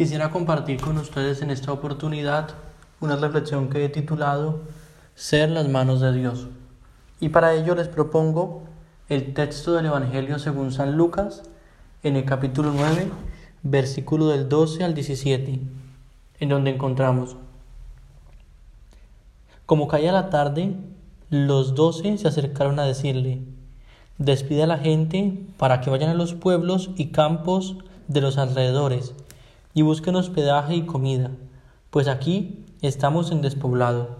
Quisiera compartir con ustedes en esta oportunidad una reflexión que he titulado Ser las manos de Dios. Y para ello les propongo el texto del Evangelio según San Lucas en el capítulo 9, versículo del 12 al 17, en donde encontramos, como caía la tarde, los doce se acercaron a decirle, despide a la gente para que vayan a los pueblos y campos de los alrededores y busquen hospedaje y comida, pues aquí estamos en despoblado.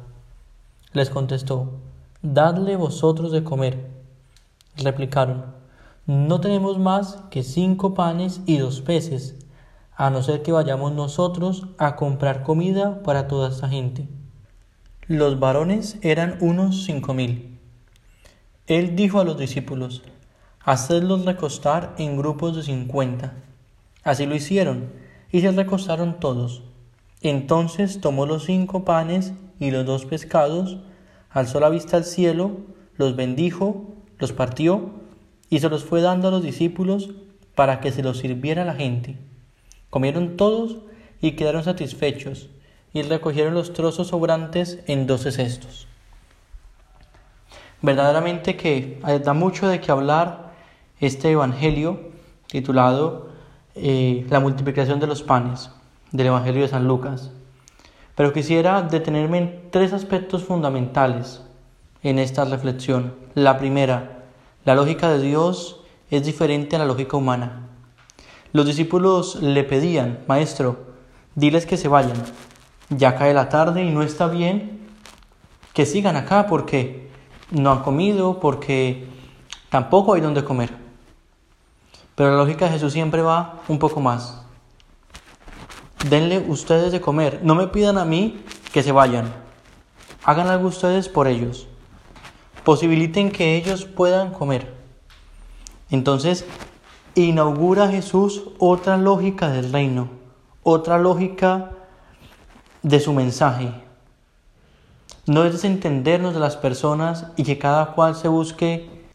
Les contestó, Dadle vosotros de comer. Replicaron, No tenemos más que cinco panes y dos peces, a no ser que vayamos nosotros a comprar comida para toda esta gente. Los varones eran unos cinco mil. Él dijo a los discípulos, Hacedlos recostar en grupos de cincuenta. Así lo hicieron y se recostaron todos. Entonces tomó los cinco panes y los dos pescados, alzó la vista al cielo, los bendijo, los partió y se los fue dando a los discípulos para que se los sirviera la gente. Comieron todos y quedaron satisfechos y recogieron los trozos sobrantes en doce cestos. Verdaderamente que da mucho de qué hablar este Evangelio titulado eh, la multiplicación de los panes del Evangelio de San Lucas. Pero quisiera detenerme en tres aspectos fundamentales en esta reflexión. La primera, la lógica de Dios es diferente a la lógica humana. Los discípulos le pedían, Maestro, diles que se vayan. Ya cae la tarde y no está bien que sigan acá porque no han comido, porque tampoco hay donde comer. Pero la lógica de Jesús siempre va un poco más. Denle ustedes de comer. No me pidan a mí que se vayan. Hagan algo ustedes por ellos. Posibiliten que ellos puedan comer. Entonces, inaugura Jesús otra lógica del reino, otra lógica de su mensaje. No es desentendernos de las personas y que cada cual se busque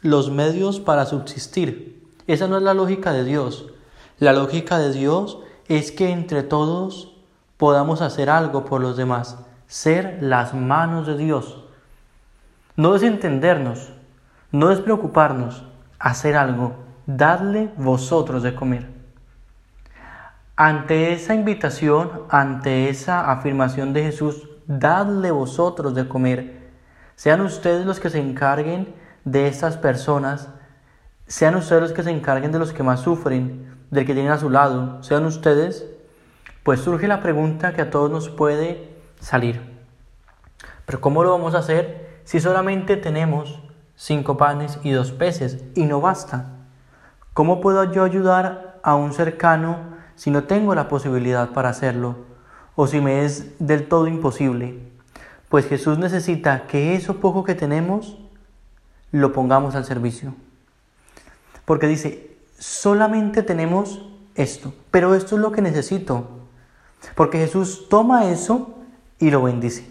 los medios para subsistir, esa no es la lógica de Dios. La lógica de Dios es que entre todos podamos hacer algo por los demás, ser las manos de Dios. No es entendernos, no es preocuparnos, hacer algo, darle vosotros de comer. Ante esa invitación, ante esa afirmación de Jesús, dadle vosotros de comer. Sean ustedes los que se encarguen de estas personas sean ustedes los que se encarguen de los que más sufren, del que tienen a su lado, sean ustedes, pues surge la pregunta que a todos nos puede salir. Pero ¿cómo lo vamos a hacer si solamente tenemos cinco panes y dos peces y no basta? ¿Cómo puedo yo ayudar a un cercano si no tengo la posibilidad para hacerlo o si me es del todo imposible? Pues Jesús necesita que eso poco que tenemos lo pongamos al servicio. Porque dice, solamente tenemos esto, pero esto es lo que necesito. Porque Jesús toma eso y lo bendice.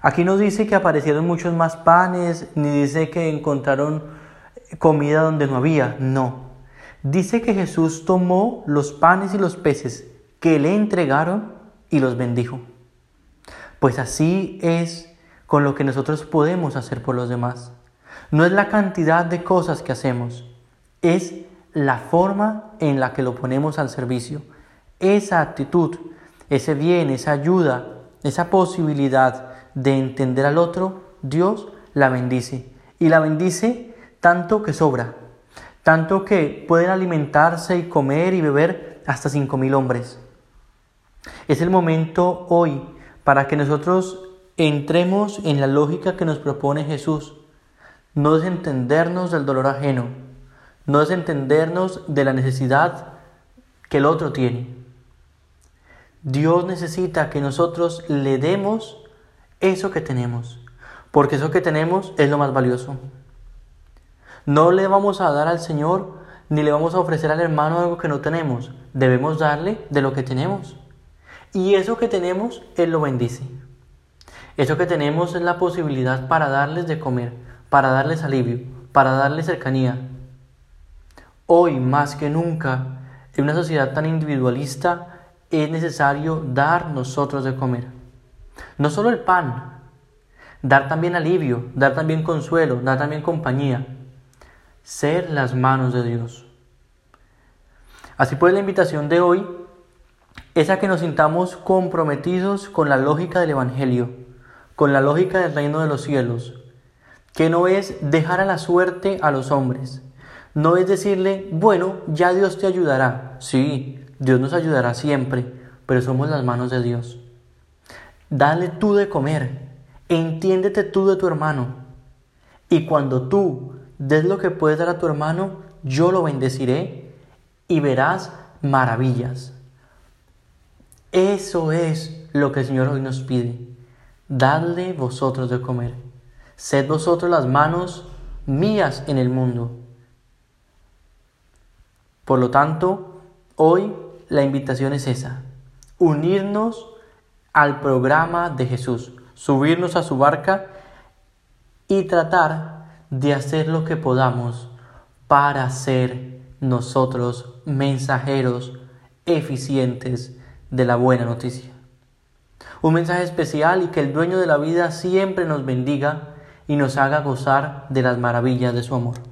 Aquí no dice que aparecieron muchos más panes, ni dice que encontraron comida donde no había, no. Dice que Jesús tomó los panes y los peces que le entregaron y los bendijo. Pues así es con lo que nosotros podemos hacer por los demás. No es la cantidad de cosas que hacemos, es la forma en la que lo ponemos al servicio. Esa actitud, ese bien, esa ayuda, esa posibilidad de entender al otro, Dios la bendice. Y la bendice tanto que sobra, tanto que pueden alimentarse y comer y beber hasta cinco mil hombres. Es el momento hoy para que nosotros entremos en la lógica que nos propone Jesús, no desentendernos del dolor ajeno, no es entendernos de la necesidad que el otro tiene. Dios necesita que nosotros le demos eso que tenemos, porque eso que tenemos es lo más valioso. No le vamos a dar al Señor ni le vamos a ofrecer al hermano algo que no tenemos, debemos darle de lo que tenemos. Y eso que tenemos, Él lo bendice. Eso que tenemos es la posibilidad para darles de comer, para darles alivio, para darles cercanía, Hoy más que nunca En una sociedad tan individualista es necesario dar nosotros de comer. No solo el pan, dar también alivio, dar también consuelo, dar también compañía. Ser las manos de Dios. Así pues la invitación de hoy es a que nos sintamos comprometidos con la lógica del Evangelio, con la lógica del reino de los cielos, que no es dejar a la suerte a los hombres, no es decirle, bueno, ya Dios te ayudará. Sí, Dios nos ayudará siempre, pero somos las manos de Dios. Dale tú de comer, entiéndete tú de tu hermano. Y cuando tú des lo que puedes dar a tu hermano, yo lo bendeciré y verás maravillas. Eso es lo que el Señor hoy nos pide. Dadle vosotros de comer. Sed vosotros las manos mías en el mundo. Por lo tanto, hoy la invitación es esa, unirnos al programa de Jesús, subirnos a su barca y tratar de hacer lo que podamos para ser nosotros mensajeros eficientes de la buena noticia. Un mensaje especial y que el dueño de la vida siempre nos bendiga y nos haga gozar de las maravillas de su amor.